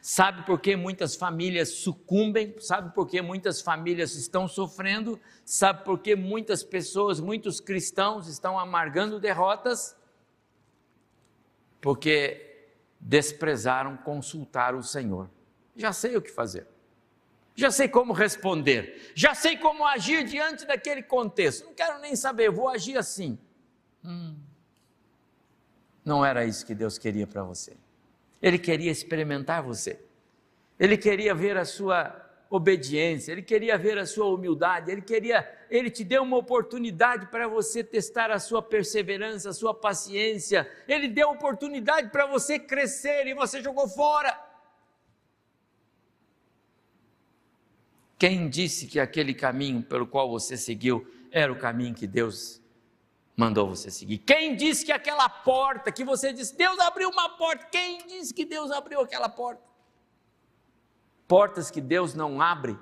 Speaker 1: Sabe por que muitas famílias sucumbem? Sabe por que muitas famílias estão sofrendo? Sabe por que muitas pessoas, muitos cristãos estão amargando derrotas? Porque desprezaram consultar o Senhor. Já sei o que fazer. Já sei como responder. Já sei como agir diante daquele contexto. Não quero nem saber, vou agir assim. Hum. Não era isso que Deus queria para você. Ele queria experimentar você. Ele queria ver a sua obediência, ele queria ver a sua humildade, ele queria, ele te deu uma oportunidade para você testar a sua perseverança, a sua paciência. Ele deu oportunidade para você crescer e você jogou fora. Quem disse que aquele caminho pelo qual você seguiu era o caminho que Deus mandou você seguir? Quem disse que aquela porta que você disse, Deus abriu uma porta, quem disse que Deus abriu aquela porta? Portas que Deus não abre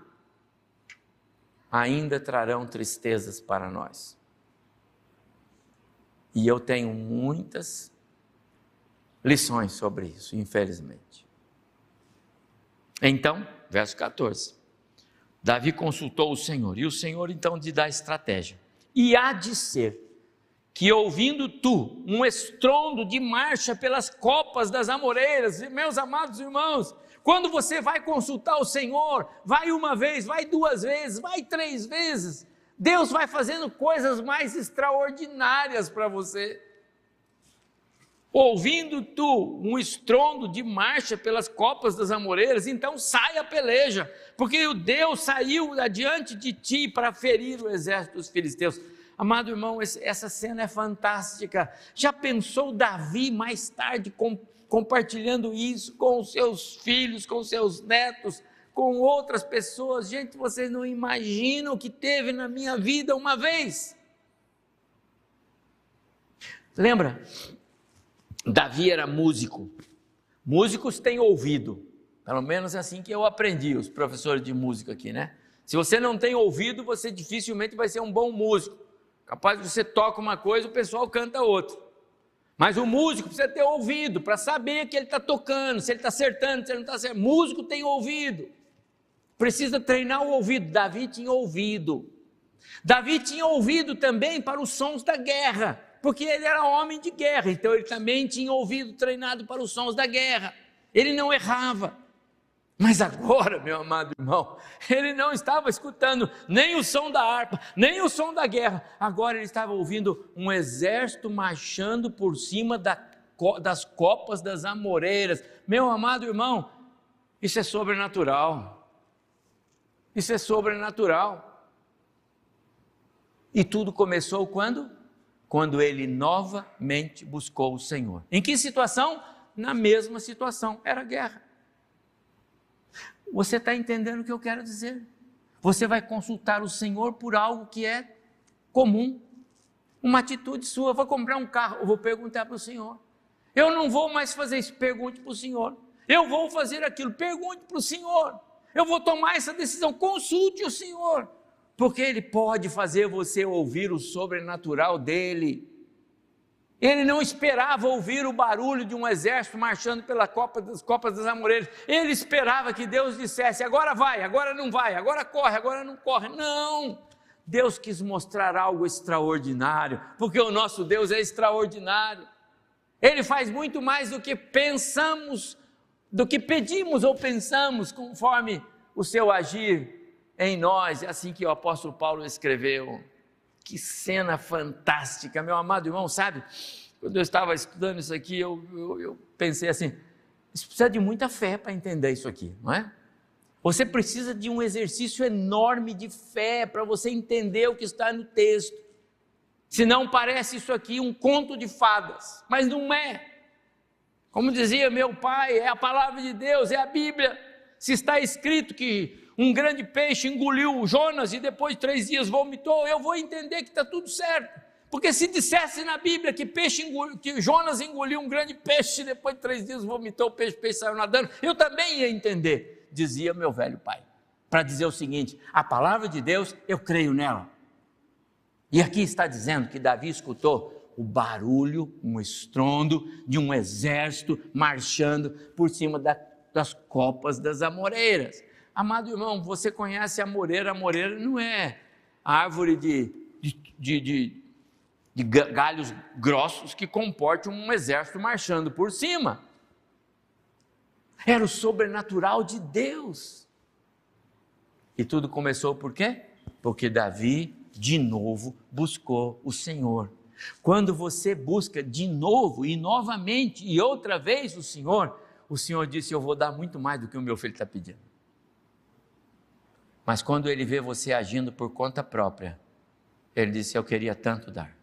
Speaker 1: ainda trarão tristezas para nós. E eu tenho muitas lições sobre isso, infelizmente. Então, verso 14. Davi consultou o Senhor, e o Senhor então lhe dá estratégia. E há de ser que ouvindo tu um estrondo de marcha pelas copas das amoreiras, meus amados irmãos, quando você vai consultar o Senhor, vai uma vez, vai duas vezes, vai três vezes, Deus vai fazendo coisas mais extraordinárias para você. Ouvindo tu um estrondo de marcha pelas copas das amoreiras, então sai a peleja, porque o Deus saiu adiante de ti para ferir o exército dos filisteus. Amado irmão, essa cena é fantástica. Já pensou Davi mais tarde com, compartilhando isso com os seus filhos, com os seus netos, com outras pessoas? Gente, vocês não imaginam o que teve na minha vida uma vez. Lembra? Davi era músico. Músicos têm ouvido. Pelo menos é assim que eu aprendi, os professores de música aqui, né? Se você não tem ouvido, você dificilmente vai ser um bom músico. Capaz de você toca uma coisa, o pessoal canta outra. Mas o músico precisa ter ouvido para saber que ele está tocando, se ele está acertando, se ele não está acertando. Músico tem ouvido. precisa treinar o ouvido. Davi tinha ouvido. Davi tinha ouvido também para os sons da guerra, porque ele era homem de guerra, então ele também tinha ouvido treinado para os sons da guerra. Ele não errava. Mas agora, meu amado irmão, ele não estava escutando nem o som da harpa, nem o som da guerra. Agora ele estava ouvindo um exército marchando por cima da, das copas das amoreiras. Meu amado irmão, isso é sobrenatural. Isso é sobrenatural. E tudo começou quando? Quando ele novamente buscou o Senhor. Em que situação? Na mesma situação, era guerra. Você está entendendo o que eu quero dizer? Você vai consultar o Senhor por algo que é comum, uma atitude sua. vou comprar um carro, eu vou perguntar para o Senhor. Eu não vou mais fazer isso, pergunte para o Senhor. Eu vou fazer aquilo, pergunte para o Senhor. Eu vou tomar essa decisão, consulte o Senhor, porque Ele pode fazer você ouvir o sobrenatural dEle. Ele não esperava ouvir o barulho de um exército marchando pela copa das copas das amoreiras. Ele esperava que Deus dissesse: agora vai, agora não vai, agora corre, agora não corre. Não! Deus quis mostrar algo extraordinário, porque o nosso Deus é extraordinário. Ele faz muito mais do que pensamos, do que pedimos ou pensamos, conforme o seu agir em nós. É assim que o apóstolo Paulo escreveu. Que cena fantástica, meu amado irmão, sabe? Quando eu estava estudando isso aqui, eu, eu, eu pensei assim: isso precisa de muita fé para entender isso aqui, não é? Você precisa de um exercício enorme de fé para você entender o que está no texto. Senão parece isso aqui um conto de fadas, mas não é. Como dizia meu pai, é a palavra de Deus, é a Bíblia. Se está escrito que um grande peixe engoliu Jonas e depois de três dias vomitou, eu vou entender que está tudo certo. Porque se dissesse na Bíblia que, peixe que Jonas engoliu um grande peixe e depois de três dias vomitou o peixe, o peixe saiu nadando, eu também ia entender, dizia meu velho pai. Para dizer o seguinte: a palavra de Deus, eu creio nela. E aqui está dizendo que Davi escutou o barulho, um estrondo de um exército marchando por cima da, das copas das amoreiras. Amado irmão, você conhece a moreira? A moreira não é árvore de, de, de, de, galhos grossos que comporte um exército marchando por cima. Era o sobrenatural de Deus. E tudo começou por quê? Porque Davi, de novo, buscou o Senhor. Quando você busca de novo e novamente e outra vez o Senhor, o Senhor disse: Eu vou dar muito mais do que o meu filho está pedindo. Mas quando ele vê você agindo por conta própria, ele disse: Eu queria tanto dar.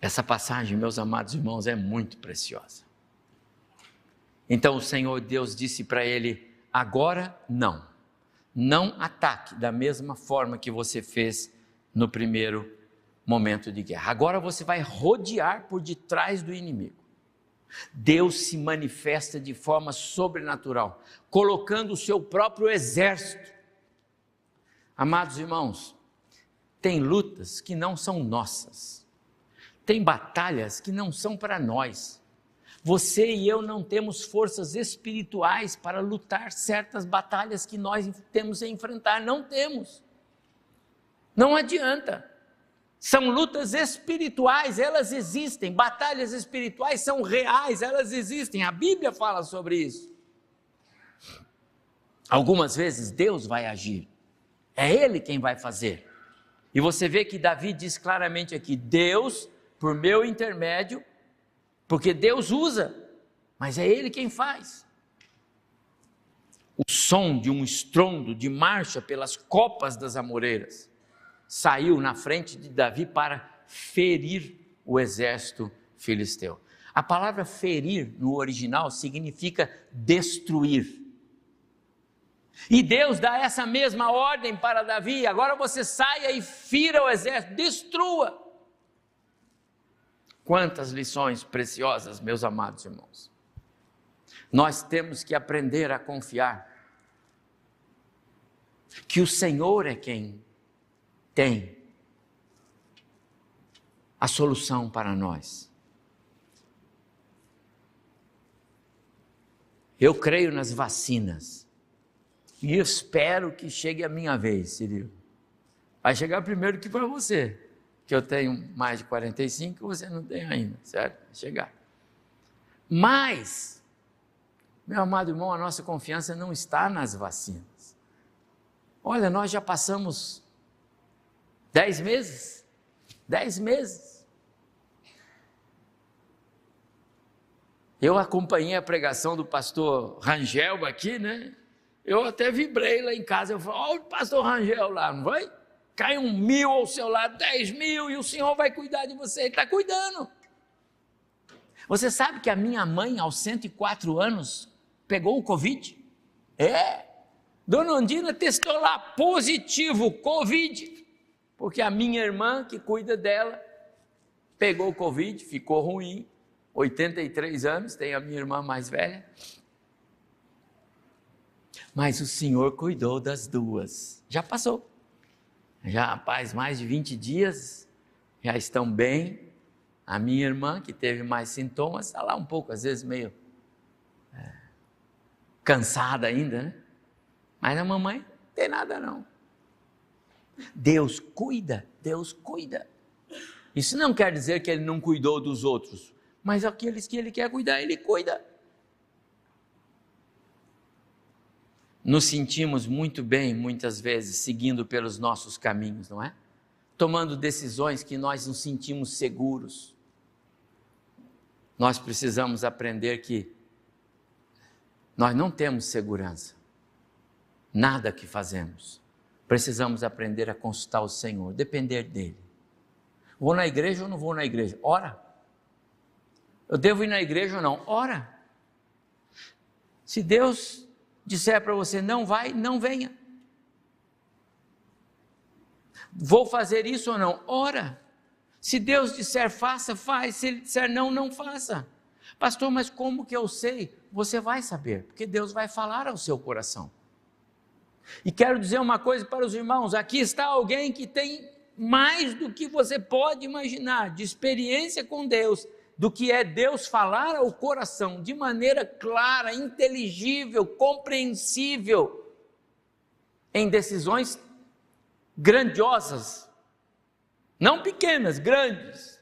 Speaker 1: Essa passagem, meus amados irmãos, é muito preciosa. Então o Senhor Deus disse para ele: Agora não, não ataque da mesma forma que você fez no primeiro momento de guerra. Agora você vai rodear por detrás do inimigo. Deus se manifesta de forma sobrenatural, colocando o seu próprio exército. Amados irmãos, tem lutas que não são nossas, tem batalhas que não são para nós. Você e eu não temos forças espirituais para lutar certas batalhas que nós temos a enfrentar, não temos. Não adianta. São lutas espirituais, elas existem. Batalhas espirituais são reais, elas existem. A Bíblia fala sobre isso. Algumas vezes Deus vai agir, é Ele quem vai fazer. E você vê que Davi diz claramente aqui: Deus, por meu intermédio, porque Deus usa, mas é Ele quem faz. O som de um estrondo de marcha pelas copas das amoreiras saiu na frente de Davi para ferir o exército filisteu. A palavra ferir no original significa destruir. E Deus dá essa mesma ordem para Davi: agora você saia e fira o exército, destrua. Quantas lições preciosas, meus amados irmãos. Nós temos que aprender a confiar que o Senhor é quem tem a solução para nós. Eu creio nas vacinas. E espero que chegue a minha vez, Cirilo. Vai chegar primeiro que para você, que eu tenho mais de 45 e você não tem ainda, certo? Vai chegar. Mas, meu amado irmão, a nossa confiança não está nas vacinas. Olha, nós já passamos dez meses, dez meses. Eu acompanhei a pregação do pastor Rangel aqui, né? Eu até vibrei lá em casa. Eu falei: Olha o pastor Rangel lá, não vai? Cai um mil ao seu lado, dez mil, e o Senhor vai cuidar de você. Ele está cuidando. Você sabe que a minha mãe, aos 104 anos, pegou o Covid? É. Dona Ondina testou lá positivo, Covid. Porque a minha irmã, que cuida dela, pegou o Covid, ficou ruim. 83 anos, tem a minha irmã mais velha. Mas o Senhor cuidou das duas. Já passou. Já faz mais de 20 dias, já estão bem. A minha irmã, que teve mais sintomas, está lá um pouco, às vezes meio é, cansada ainda, né? Mas a mamãe não tem nada não. Deus cuida, Deus cuida. Isso não quer dizer que ele não cuidou dos outros, mas aqueles que ele quer cuidar, ele cuida. Nos sentimos muito bem, muitas vezes, seguindo pelos nossos caminhos, não é? Tomando decisões que nós nos sentimos seguros. Nós precisamos aprender que nós não temos segurança. Nada que fazemos. Precisamos aprender a consultar o Senhor, depender dele. Vou na igreja ou não vou na igreja? Ora. Eu devo ir na igreja ou não? Ora. Se Deus disser para você não vai, não venha. Vou fazer isso ou não? Ora. Se Deus disser faça, faz. Se Ele disser não, não faça. Pastor, mas como que eu sei? Você vai saber, porque Deus vai falar ao seu coração. E quero dizer uma coisa para os irmãos: aqui está alguém que tem mais do que você pode imaginar de experiência com Deus, do que é Deus falar ao coração de maneira clara, inteligível, compreensível, em decisões grandiosas não pequenas, grandes.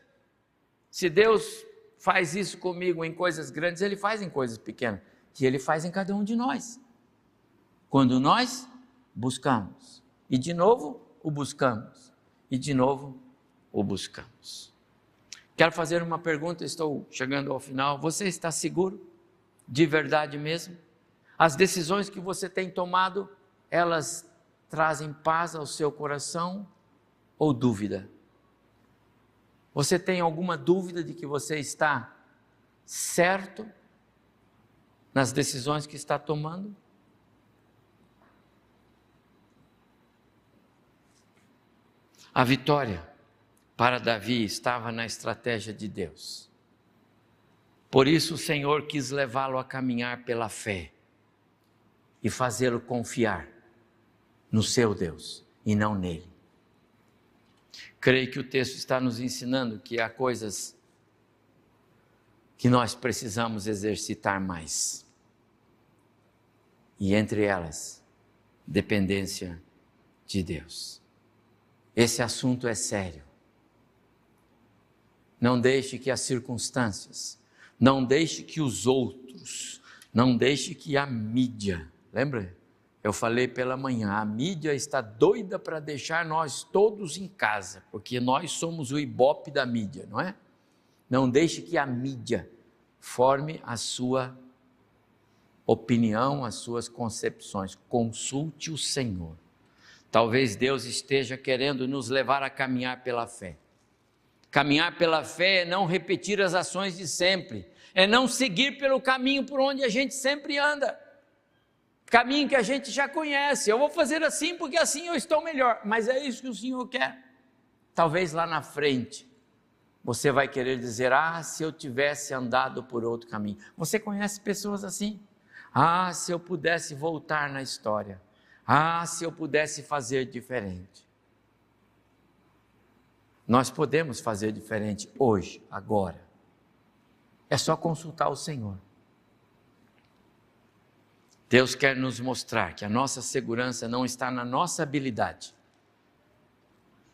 Speaker 1: Se Deus faz isso comigo em coisas grandes, Ele faz em coisas pequenas, que Ele faz em cada um de nós. Quando nós buscamos, e de novo o buscamos, e de novo o buscamos. Quero fazer uma pergunta, estou chegando ao final. Você está seguro? De verdade mesmo? As decisões que você tem tomado, elas trazem paz ao seu coração ou dúvida? Você tem alguma dúvida de que você está certo nas decisões que está tomando? A vitória para Davi estava na estratégia de Deus. Por isso o Senhor quis levá-lo a caminhar pela fé e fazê-lo confiar no seu Deus e não nele. Creio que o texto está nos ensinando que há coisas que nós precisamos exercitar mais. E entre elas, dependência de Deus. Esse assunto é sério. Não deixe que as circunstâncias, não deixe que os outros, não deixe que a mídia, lembra? Eu falei pela manhã, a mídia está doida para deixar nós todos em casa, porque nós somos o ibope da mídia, não é? Não deixe que a mídia forme a sua opinião, as suas concepções. Consulte o Senhor. Talvez Deus esteja querendo nos levar a caminhar pela fé. Caminhar pela fé é não repetir as ações de sempre, é não seguir pelo caminho por onde a gente sempre anda caminho que a gente já conhece. Eu vou fazer assim porque assim eu estou melhor. Mas é isso que o Senhor quer. Talvez lá na frente você vai querer dizer: Ah, se eu tivesse andado por outro caminho. Você conhece pessoas assim? Ah, se eu pudesse voltar na história. Ah, se eu pudesse fazer diferente. Nós podemos fazer diferente hoje, agora. É só consultar o Senhor. Deus quer nos mostrar que a nossa segurança não está na nossa habilidade,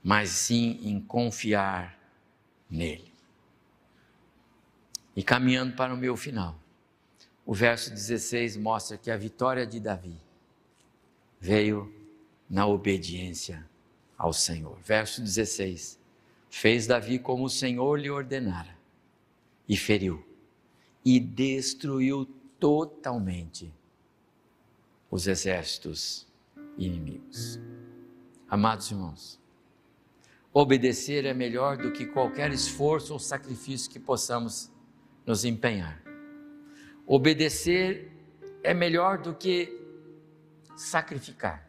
Speaker 1: mas sim em confiar nele. E caminhando para o meu final, o verso 16 mostra que a vitória de Davi veio na obediência ao Senhor. Verso 16: Fez Davi como o Senhor lhe ordenara, e feriu, e destruiu totalmente os exércitos inimigos. Amados irmãos, obedecer é melhor do que qualquer esforço ou sacrifício que possamos nos empenhar. Obedecer é melhor do que sacrificar.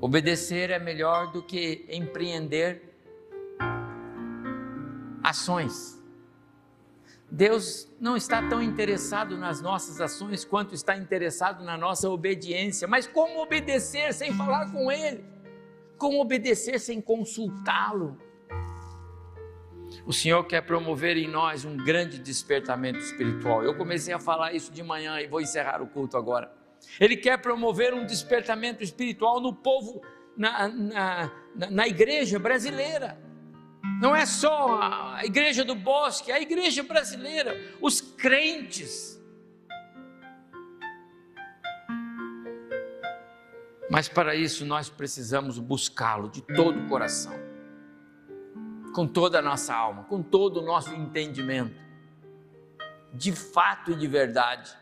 Speaker 1: Obedecer é melhor do que empreender ações. Deus não está tão interessado nas nossas ações quanto está interessado na nossa obediência. Mas como obedecer sem falar com Ele? Como obedecer sem consultá-lo? O Senhor quer promover em nós um grande despertamento espiritual. Eu comecei a falar isso de manhã e vou encerrar o culto agora. Ele quer promover um despertamento espiritual no povo, na, na, na, igreja brasileira. Não é só a igreja do bosque, a igreja brasileira, os crentes. Mas para isso nós precisamos buscá-lo de todo o coração, com toda a nossa alma, com todo o nosso entendimento, de fato e de verdade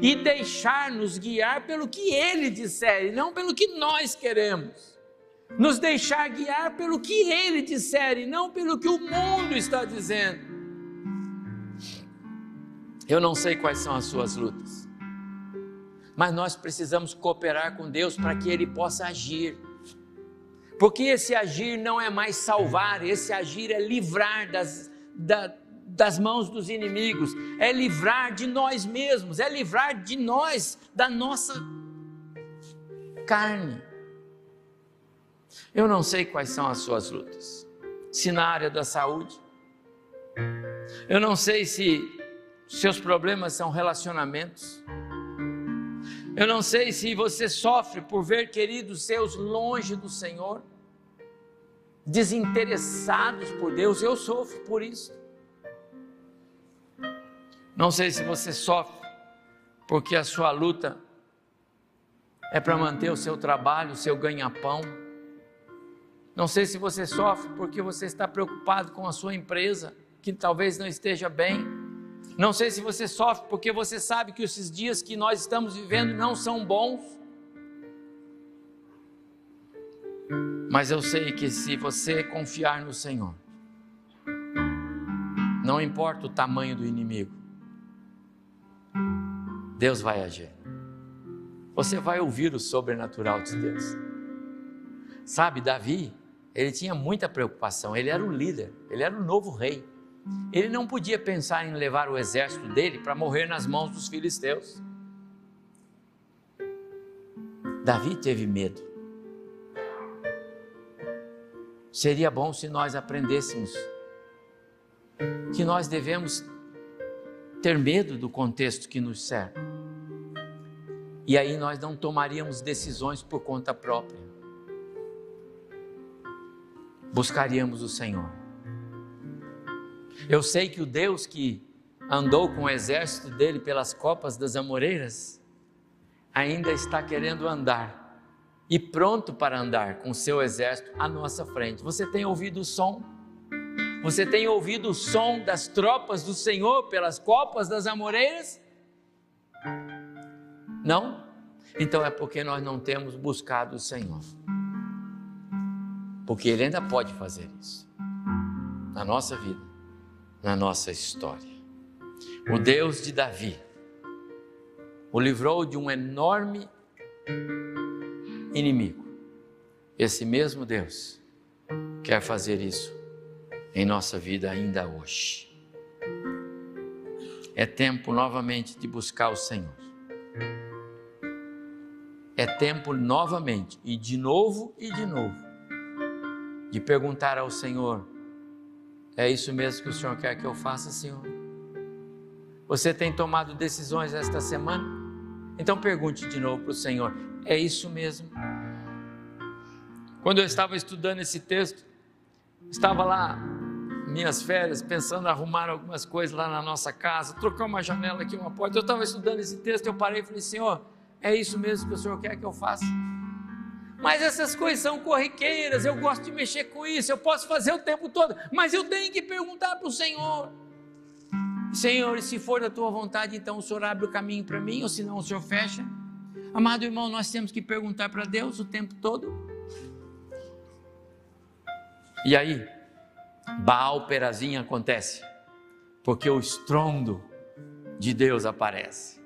Speaker 1: e deixar-nos guiar pelo que Ele disser e não pelo que nós queremos. Nos deixar guiar pelo que Ele disser e não pelo que o mundo está dizendo. Eu não sei quais são as suas lutas, mas nós precisamos cooperar com Deus para que Ele possa agir. Porque esse agir não é mais salvar, esse agir é livrar das, da, das mãos dos inimigos, é livrar de nós mesmos, é livrar de nós da nossa carne. Eu não sei quais são as suas lutas, se na área da saúde, eu não sei se seus problemas são relacionamentos, eu não sei se você sofre por ver queridos seus longe do Senhor, desinteressados por Deus, eu sofro por isso. Não sei se você sofre porque a sua luta é para manter o seu trabalho, o seu ganha-pão. Não sei se você sofre porque você está preocupado com a sua empresa, que talvez não esteja bem. Não sei se você sofre porque você sabe que esses dias que nós estamos vivendo não são bons. Mas eu sei que se você confiar no Senhor, não importa o tamanho do inimigo, Deus vai agir. Você vai ouvir o sobrenatural de Deus. Sabe, Davi, ele tinha muita preocupação, ele era o líder, ele era o novo rei. Ele não podia pensar em levar o exército dele para morrer nas mãos dos filisteus. Davi teve medo. Seria bom se nós aprendêssemos que nós devemos ter medo do contexto que nos serve. E aí nós não tomaríamos decisões por conta própria. Buscaríamos o Senhor. Eu sei que o Deus que andou com o exército dele pelas copas das amoreiras ainda está querendo andar e pronto para andar com seu exército à nossa frente. Você tem ouvido o som? Você tem ouvido o som das tropas do Senhor pelas copas das amoreiras? Não? Então é porque nós não temos buscado o Senhor. Porque Ele ainda pode fazer isso na nossa vida, na nossa história. O Deus de Davi o livrou de um enorme inimigo. Esse mesmo Deus quer fazer isso em nossa vida ainda hoje. É tempo novamente de buscar o Senhor. É tempo novamente, e de novo e de novo, de perguntar ao Senhor: é isso mesmo que o Senhor quer que eu faça, Senhor? Você tem tomado decisões esta semana? Então pergunte de novo para o Senhor: é isso mesmo? Quando eu estava estudando esse texto, estava lá minhas férias, pensando em arrumar algumas coisas lá na nossa casa, trocar uma janela aqui, uma porta. Eu estava estudando esse texto, eu parei e falei: Senhor, é isso mesmo que o Senhor quer que eu faça? Mas essas coisas são corriqueiras, eu gosto de mexer com isso, eu posso fazer o tempo todo, mas eu tenho que perguntar para o Senhor. Senhor, e se for da tua vontade, então o Senhor abre o caminho para mim, ou senão o Senhor fecha. Amado irmão, nós temos que perguntar para Deus o tempo todo. E aí, Baal Perazim acontece, porque o estrondo de Deus aparece.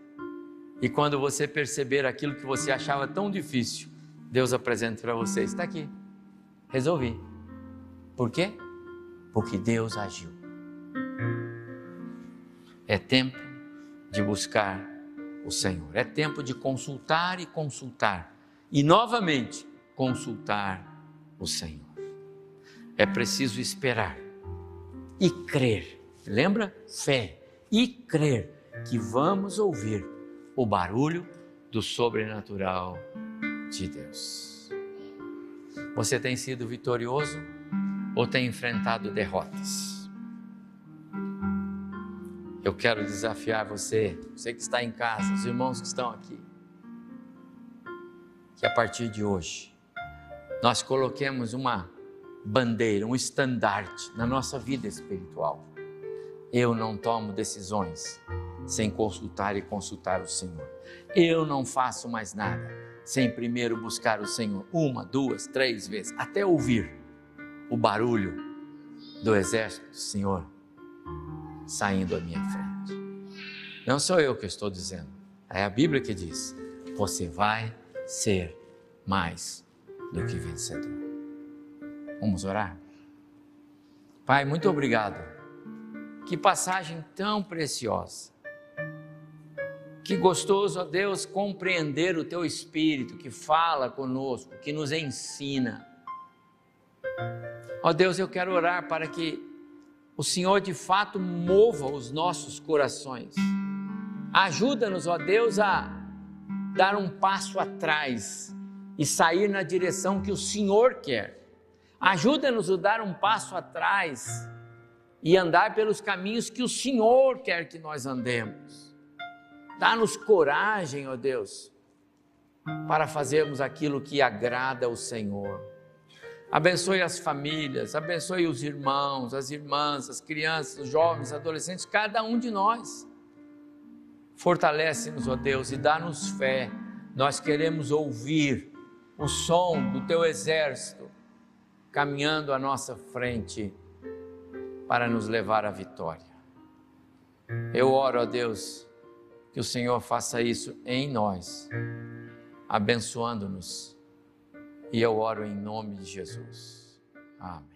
Speaker 1: E quando você perceber aquilo que você achava tão difícil, Deus apresenta para você: está aqui, resolvi. Por quê? Porque Deus agiu. É tempo de buscar o Senhor, é tempo de consultar e consultar, e novamente consultar o Senhor. É preciso esperar e crer. Lembra? Fé e crer que vamos ouvir o barulho do sobrenatural de Deus. Você tem sido vitorioso ou tem enfrentado derrotas? Eu quero desafiar você, você que está em casa, os irmãos que estão aqui, que a partir de hoje nós coloquemos uma bandeira, um estandarte na nossa vida espiritual. Eu não tomo decisões sem consultar e consultar o Senhor. Eu não faço mais nada sem primeiro buscar o Senhor uma, duas, três vezes, até ouvir o barulho do exército do Senhor saindo à minha frente. Não sou eu que estou dizendo, é a Bíblia que diz: você vai ser mais do que vencedor. Vamos orar? Pai, muito obrigado. Que passagem tão preciosa. Que gostoso, ó Deus, compreender o teu espírito que fala conosco, que nos ensina. Ó Deus, eu quero orar para que o Senhor de fato mova os nossos corações. Ajuda-nos, ó Deus, a dar um passo atrás e sair na direção que o Senhor quer. Ajuda-nos a dar um passo atrás e andar pelos caminhos que o Senhor quer que nós andemos. Dá-nos coragem, ó Deus, para fazermos aquilo que agrada ao Senhor. Abençoe as famílias, abençoe os irmãos, as irmãs, as crianças, os jovens, adolescentes, cada um de nós. Fortalece-nos, ó Deus, e dá-nos fé. Nós queremos ouvir o som do teu exército caminhando à nossa frente para nos levar à vitória. Eu oro a Deus que o Senhor faça isso em nós, abençoando-nos. E eu oro em nome de Jesus. Amém.